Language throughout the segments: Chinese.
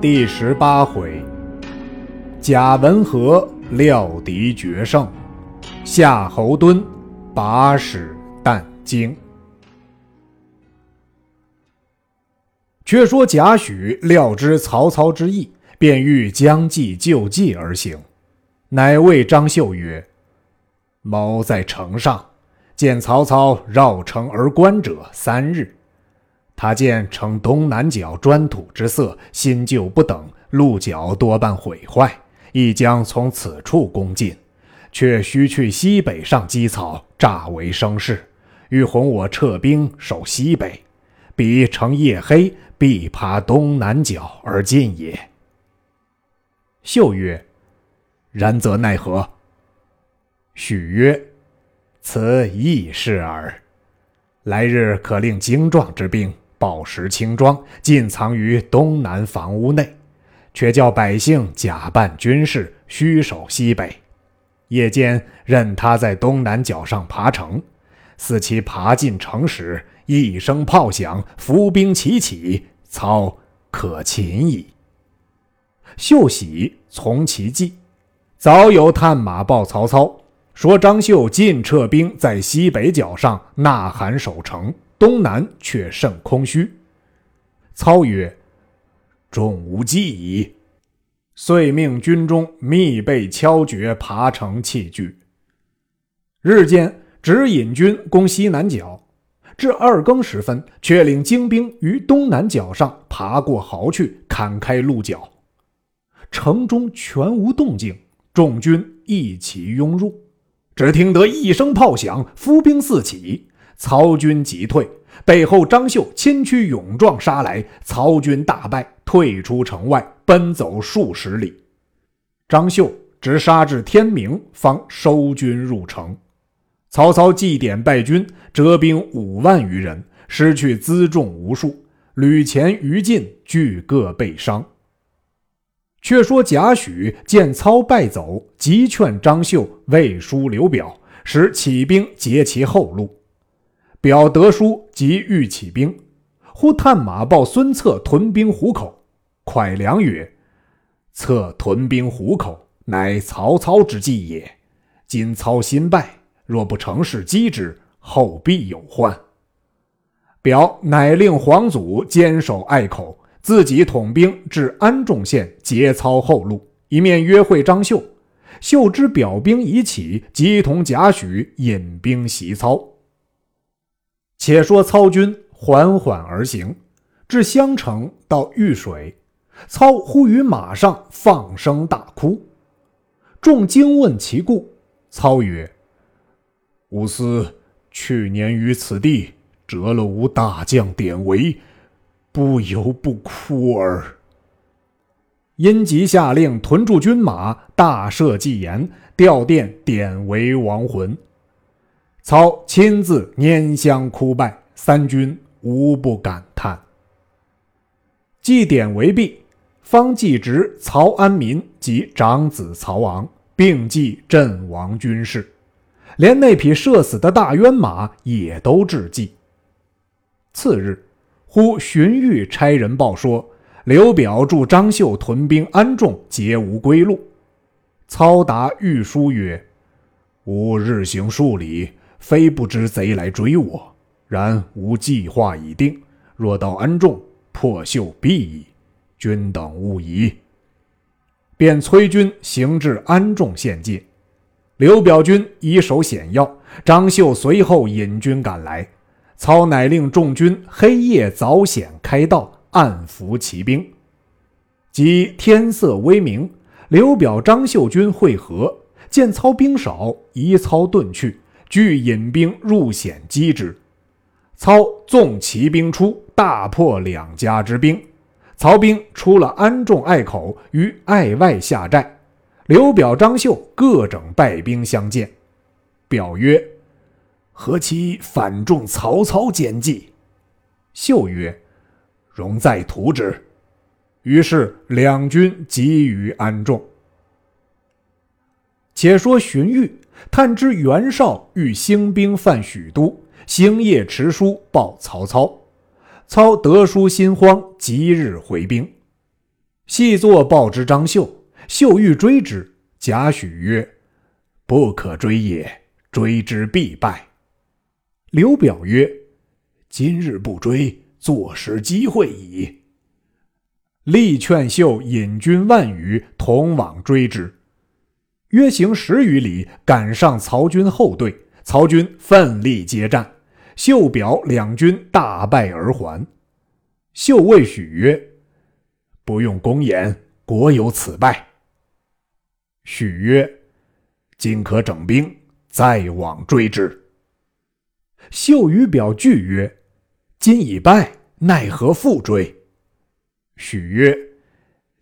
第十八回，贾文和料敌决胜，夏侯惇把使但惊。却说贾诩料知曹操之意，便欲将计就计而行，乃谓张绣曰：“某在城上见曹操绕城而观者三日。”他见城东南角砖土之色新旧不等，鹿角多半毁坏，亦将从此处攻进，却须去西北上积草，诈为声势，欲哄我撤兵守西北。彼乘夜黑，必爬东南角而进也。秀曰：“然则奈何？”许曰：“此易事耳。来日可令精壮之兵。”宝石轻装，尽藏于东南房屋内，却叫百姓假扮军士，虚守西北。夜间任他在东南角上爬城，似其爬进城时，一声炮响，伏兵齐起，操可擒矣。秀喜从其计，早有探马报曹操，说张绣尽撤兵在西北角上呐喊守城。东南却甚空虚。操曰：“众无计矣。”遂命军中密备敲决、爬城器具。日间只引军攻西南角，至二更时分，却领精兵于东南角上爬过壕去，砍开鹿角。城中全无动静，众军一齐拥入。只听得一声炮响，伏兵四起。曹军急退，背后张绣亲驱勇壮杀来，曹军大败，退出城外，奔走数十里。张绣直杀至天明，方收军入城。曹操祭典败军，折兵五万余人，失去辎重无数，旅前余禁，俱各被伤。却说贾诩见操败走，急劝张绣魏书刘表，使起兵截其后路。表得书，即欲起兵。忽探马报孙策屯兵虎口。蒯良曰：“策屯兵虎口，乃曹操之计也。今操新败，若不乘势击之，后必有患。”表乃令黄祖坚守隘口，自己统兵至安众县截操后路，一面约会张绣。绣知表兵已起，即同贾诩引兵袭操。且说操军缓缓而行，至襄城到遇水，操忽于马上放声大哭。众惊问其故，操曰：“吾思去年于此地折了吾大将典韦，不由不哭耳。”因即下令屯驻军马，大赦祭言，吊奠典韦亡魂。操亲自拈香哭拜，三军无不感叹。祭典为毕，方祭侄曹安民及长子曹昂，并祭阵亡军士，连那匹射死的大渊马也都致祭。次日，忽荀彧差人报说，刘表助张绣屯兵安众，皆无归路。操答御书曰：“吾日行数里。”非不知贼来追我，然吾计划已定。若到安众，破秀必矣。君等勿疑。便催军行至安众县界。刘表军以守险要，张绣随后引军赶来。操乃令众军黑夜凿险开道，暗伏骑兵。及天色微明，刘表、张绣军会合，见操兵少，移操遁去。俱引兵入险击之，操纵骑兵出，大破两家之兵。曹兵出了安众隘口，于隘外下寨。刘表、张绣各整败兵相见。表曰：“何其反中曹操奸计？”绣曰：“容再图之。”于是两军集于安众。且说荀彧。探知袁绍欲兴兵犯许都，星夜持书报曹操。操得书心慌，即日回兵。细作报之张绣，绣欲追之。贾诩曰：“不可追也，追之必败。”刘表曰：“今日不追，坐失机会矣。”力劝绣引军万余，同往追之。约行十余里，赶上曹军后队。曹军奋力接战，绣表两军大败而还。绣谓许曰：“不用公言，国有此败。”许曰：“今可整兵，再往追之。”秀与表惧曰：“今已败，奈何复追？”许曰：“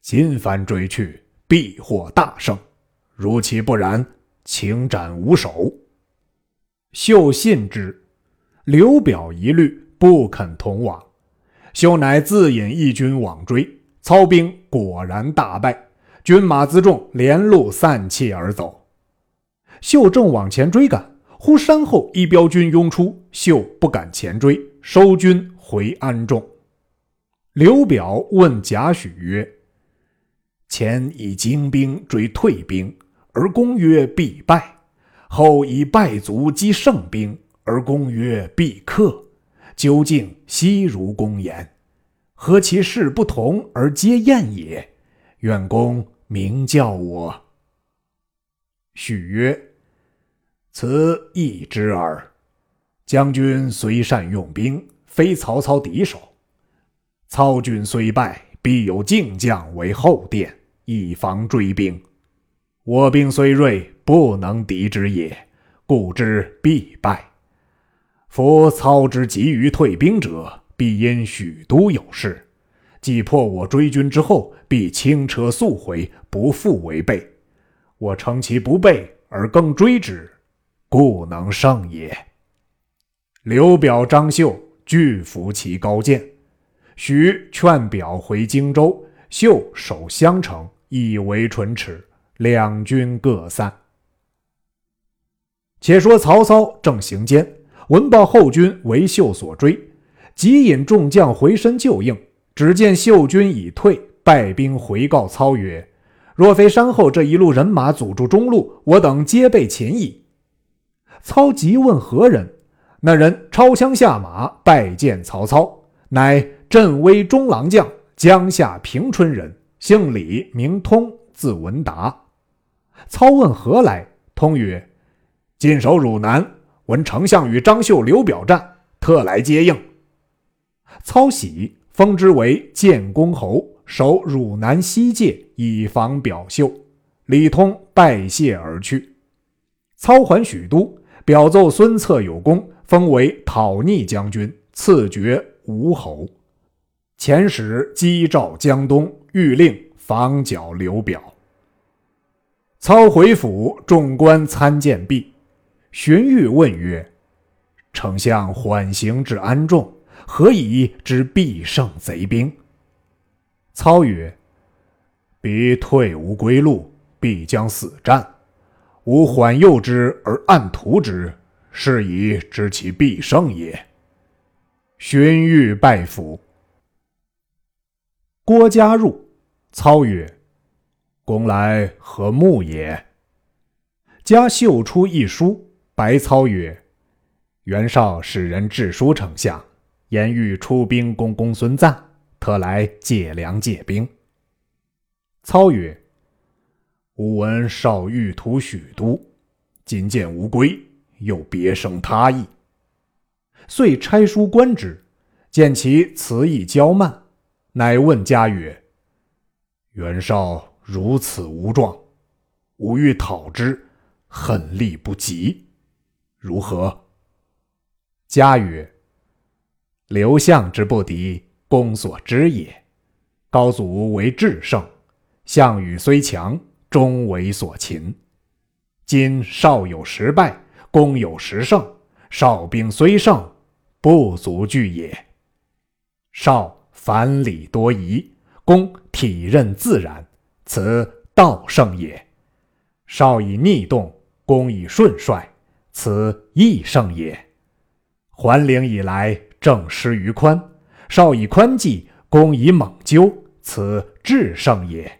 今番追去，必获大胜。如其不然，请斩无首。”秀信之。刘表疑虑，不肯同往。秀乃自引一军往追，操兵果然大败。军马辎重连路散弃而走。秀正往前追赶，忽山后一彪军拥出，秀不敢前追，收军回安众。刘表问贾诩曰：“前以精兵追退兵，而公曰必败；后以败卒击胜兵，而公曰必克。究竟悉如公言，何其事不同而皆验也？愿公。”明教我。许曰：“此易之耳。将军虽善用兵，非曹操敌手。操军虽败，必有劲将为后殿，以防追兵。我兵虽锐，不能敌之也，故之必败。夫操之急于退兵者，必因许都有事。”既破我追军之后，必轻车速回，不复违背。我乘其不备而更追之，故能胜也。刘表、张绣俱服其高见。许劝表回荆州，绣守襄城，以为唇齿。两军各散。且说曹操正行间，闻报后军为秀所追，急引众将回身救应。只见秀军已退，败兵回告操曰：“若非山后这一路人马阻住中路，我等皆被擒矣。”操急问何人，那人抄枪下马拜见曹操，乃镇威中郎将江夏平春人，姓李，名通，字文达。操问何来，通曰：“进守汝南，闻丞相与张绣、刘表战，特来接应。”操喜。封之为建功侯，守汝南西界，以防表秀。李通拜谢而去。操还许都，表奏孙策有功，封为讨逆将军，赐爵吴侯。遣使击赵江东，欲令防剿刘表。操回府，众官参见毕。荀彧问曰：“丞相缓行至安众。”何以知必胜贼兵？操曰：“彼退无归路，必将死战。吾缓诱之而暗图之，是以知其必胜也。”荀彧拜服。郭嘉入，操曰：“公来何目也？”嘉绣出一书，白操曰：“袁绍使人致书丞相。”言欲出兵攻公孙瓒，特来借粮借兵。操曰：“吾闻少欲图许都，今见无归，又别生他意。”遂差书观之，见其辞意骄慢，乃问家曰：“袁绍如此无状，吾欲讨之，恨力不及，如何？”家曰：刘项之不敌，公所知也。高祖为智胜，项羽虽强，终为所擒。今少有十败，公有十胜，少兵虽胜，不足惧也。少反礼多疑，公体任自然，此道胜也。少以逆动，公以顺率，此义胜也。桓陵以来。正失于宽，少以宽济，公以猛究，此至圣也。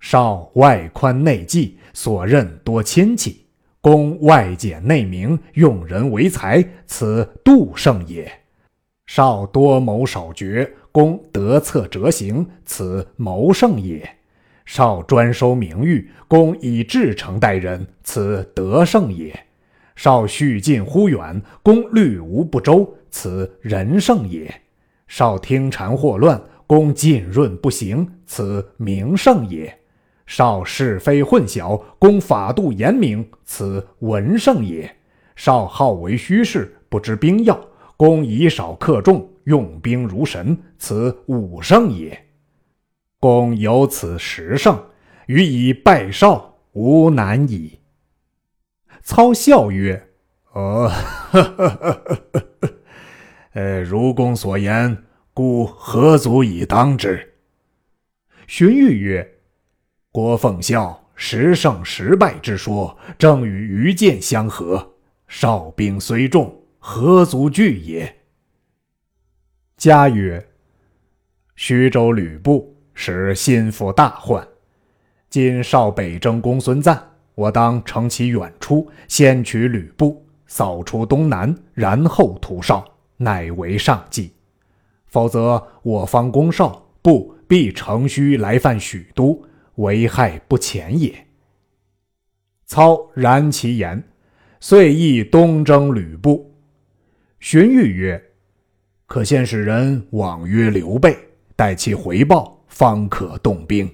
少外宽内忌，所任多亲戚，公外简内明，用人为才，此度圣也。少多谋少决，公得策折行，此谋圣也。少专收名誉，公以至诚待人，此德胜也；少恤近忽远，公虑无不周，此仁胜也；少听谗惑乱，公浸润不行，此名胜也；少是非混淆，公法度严明，此文胜也；少好为虚事，不知兵要，公以少克众，用兵如神，此武胜也。公有此十胜，予以拜少，无难矣。操笑曰：“哦，呃，如公所言，故何足以当之？”荀彧曰：“郭奉孝十胜十败之说，正与愚见相合。少兵虽众，何足惧也？”嘉曰：“徐州吕布。”使心腹大患，今少北征公孙瓒，我当乘其远出，先取吕布，扫除东南，然后屠少，乃为上计。否则，我方攻少，不必乘虚来犯许都，危害不浅也。操然其言，遂意东征吕布。荀彧曰：“可先使人往约刘备，待其回报。”方可动兵。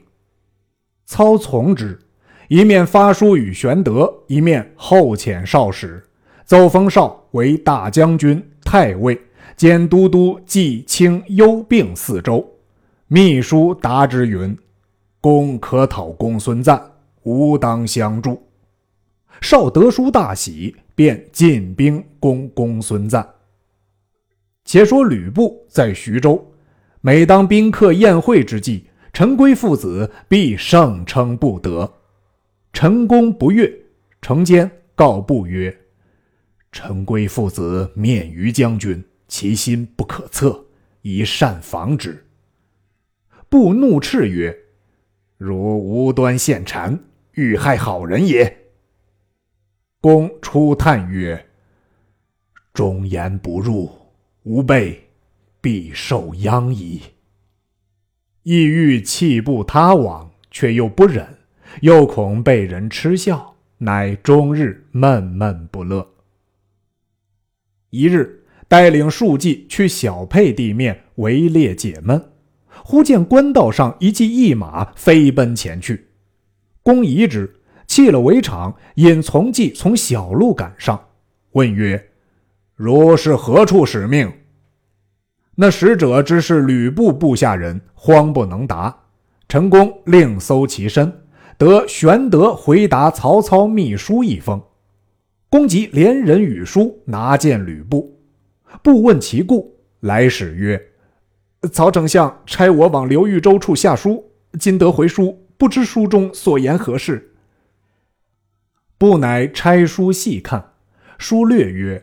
操从之，一面发书与玄德，一面后遣少使，奏封少为大将军、太尉，兼都督冀、青、幽并四州。秘书答之云：“公可讨公孙瓒，吾当相助。”少得书大喜，便进兵攻公孙瓒。且说吕布在徐州。每当宾客宴会之际，陈规父子必盛称不得。陈公不悦，成间告布曰：“陈规父子面于将军，其心不可测，宜善防之。”布怒斥曰：“如无端献谗，欲害好人也。”公出叹曰：“忠言不入，吾辈。”必受殃矣。意欲弃步他往，却又不忍，又恐被人嗤笑，乃终日闷闷不乐。一日，带领数骑去小沛地面围猎解闷，忽见官道上一骑一马飞奔前去，公疑之，弃了围场，引从骑从小路赶上，问曰：“如是何处使命？”那使者只是吕布部下人，慌不能答。陈宫另搜其身，得玄德回答曹操密书一封。公即连人与书拿见吕布，不问其故，来使曰：“曹丞相差我往刘豫州处下书，今得回书，不知书中所言何事。”不乃拆书细看，书略曰：“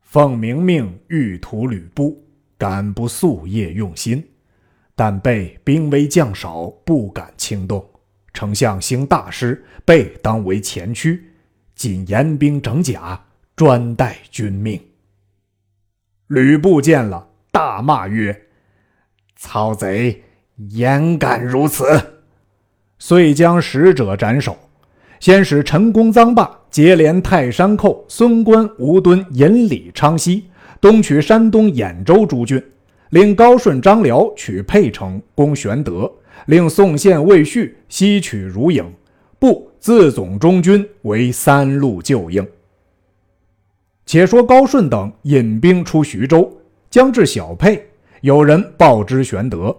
奉明命欲屠吕布。”敢不夙夜用心，但被兵微将少，不敢轻动。丞相兴大师，备当为前驱，仅严兵整甲，专待君命。吕布见了，大骂曰：“曹贼，焉敢如此！”遂将使者斩首。先使陈宫、臧霸结连泰山寇孙关、吴敦、引李、昌西。东取山东兖州诸郡，令高顺、张辽取沛城攻玄德，令宋宪、魏续西取汝颍，不自总中军为三路救应。且说高顺等引兵出徐州，将至小沛，有人报知玄德，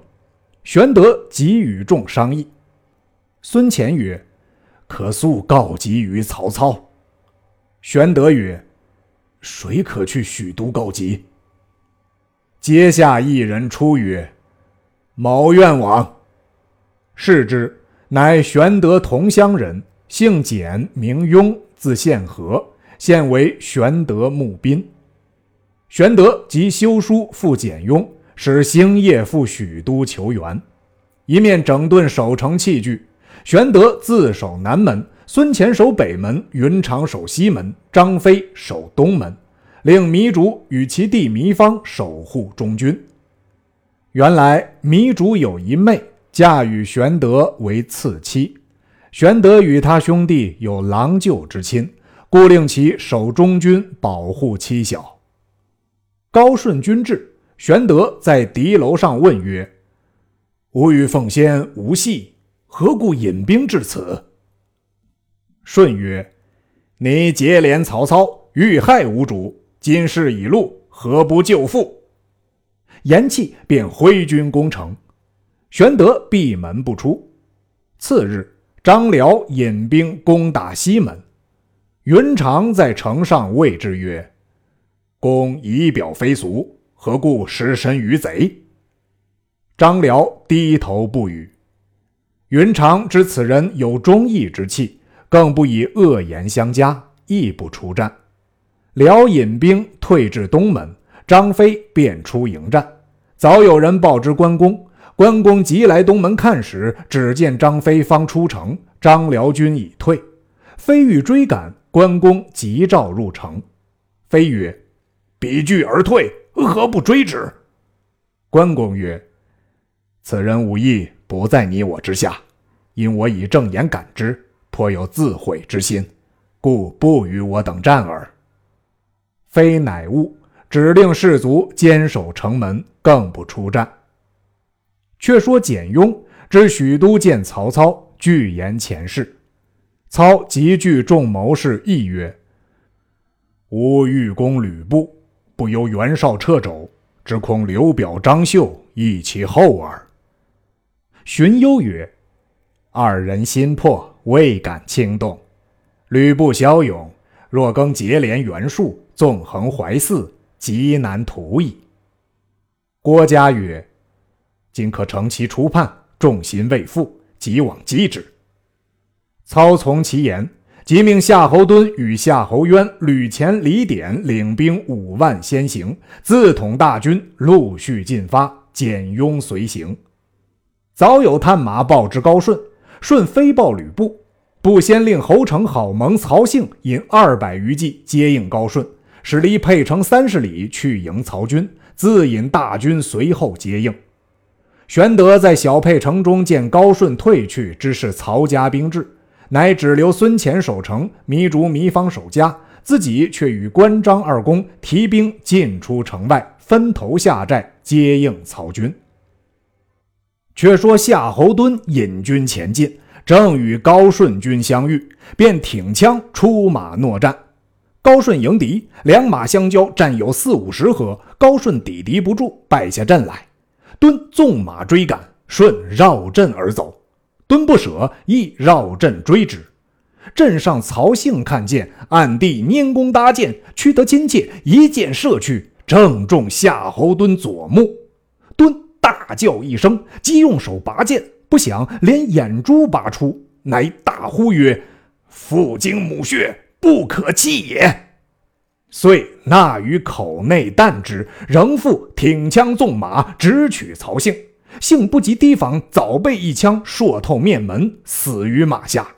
玄德即与众商议。孙乾曰：“可速告急于曹操。”玄德曰。谁可去许都告急？阶下一人出曰：“某愿往。”视之，乃玄德同乡人，姓简，名雍，字宪和，现为玄德募宾。玄德即修书复简雍，使星夜赴许都求援。一面整顿守城器具。玄德自守南门，孙乾守北门，云长守西门，张飞守东门，令糜竺与其弟糜芳守护中军。原来糜竺有一妹，嫁与玄德为次妻。玄德与他兄弟有郎舅之亲，故令其守中军，保护妻小。高顺军至，玄德在敌楼上问曰：“吾与奉先无隙。”何故引兵至此？舜曰：“你结连曹操，欲害吾主，今事已露，何不救父？”言讫，便挥军攻城。玄德闭门不出。次日，张辽引兵攻打西门。云长在城上谓之曰：“公仪表非俗，何故失身于贼？”张辽低头不语。云长知此人有忠义之气，更不以恶言相加，亦不出战。辽引兵退至东门，张飞便出迎战。早有人报知关公，关公急来东门看时，只见张飞方出城，张辽军已退。飞欲追赶，关公急召入城。飞曰：“彼惧而退，何不追之？”关公曰：此人武艺不在你我之下，因我以正眼感之，颇有自毁之心，故不与我等战耳。非乃悟，指令士卒坚守城门，更不出战。却说简雍知许都见曹操，具言前事。操急聚众谋士，议曰：“吾欲攻吕布，不由袁绍掣肘，只恐刘表、张绣易其后耳。”荀攸曰：“二人心魄未敢轻动。吕布骁勇，若更结连袁术，纵横淮泗，极难图矣。”郭嘉曰：“今可乘其初叛，众心未复，即往击之。”操从其言，即命夏侯惇与夏侯渊、吕虔、李典领兵五万先行，自统大军陆续进发，简雍随行。早有探马报知高顺，顺飞报吕布，布先令侯成、郝萌、曹性引二百余骑接应高顺，使离沛城三十里去迎曹军，自引大军随后接应。玄德在小沛城中见高顺退去，知是曹家兵至，乃只留孙乾守城，糜竺、糜芳守家，自己却与关张二公提兵进出城外，分头下寨接应曹军。却说夏侯惇引军前进，正与高顺军相遇，便挺枪出马搦战。高顺迎敌，两马相交，战有四五十合，高顺抵敌不住，败下阵来。惇纵马追赶，顺绕阵而走。惇不舍，亦绕阵追之。阵上曹性看见，暗地拈弓搭箭，屈得亲切，一箭射去，正中夏侯惇左目。惇。大叫一声，即用手拔剑，不想连眼珠拔出，乃大呼曰：“父精母血，不可弃也！”遂纳于口内啖之，仍复挺枪纵马，直取曹性。幸不及提防，早被一枪硕透面门，死于马下。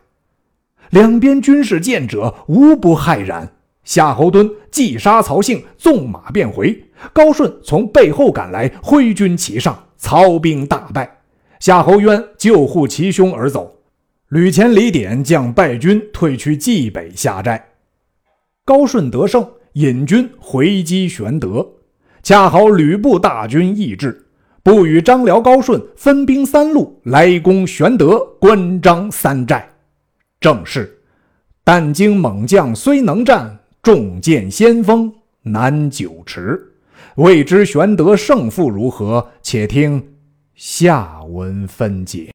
两边军士见者，无不骇然。夏侯惇既杀曹性，纵马便回。高顺从背后赶来，挥军齐上，曹兵大败。夏侯渊救护其兄而走。吕虔、李典将败军退去冀北下寨。高顺得胜，引军回击玄德。恰好吕布大军亦至，不与张辽、高顺分兵三路来攻玄德、关张三寨。正是：但经猛将虽能战，重剑先锋难久持。未知玄德胜负如何？且听下文分解。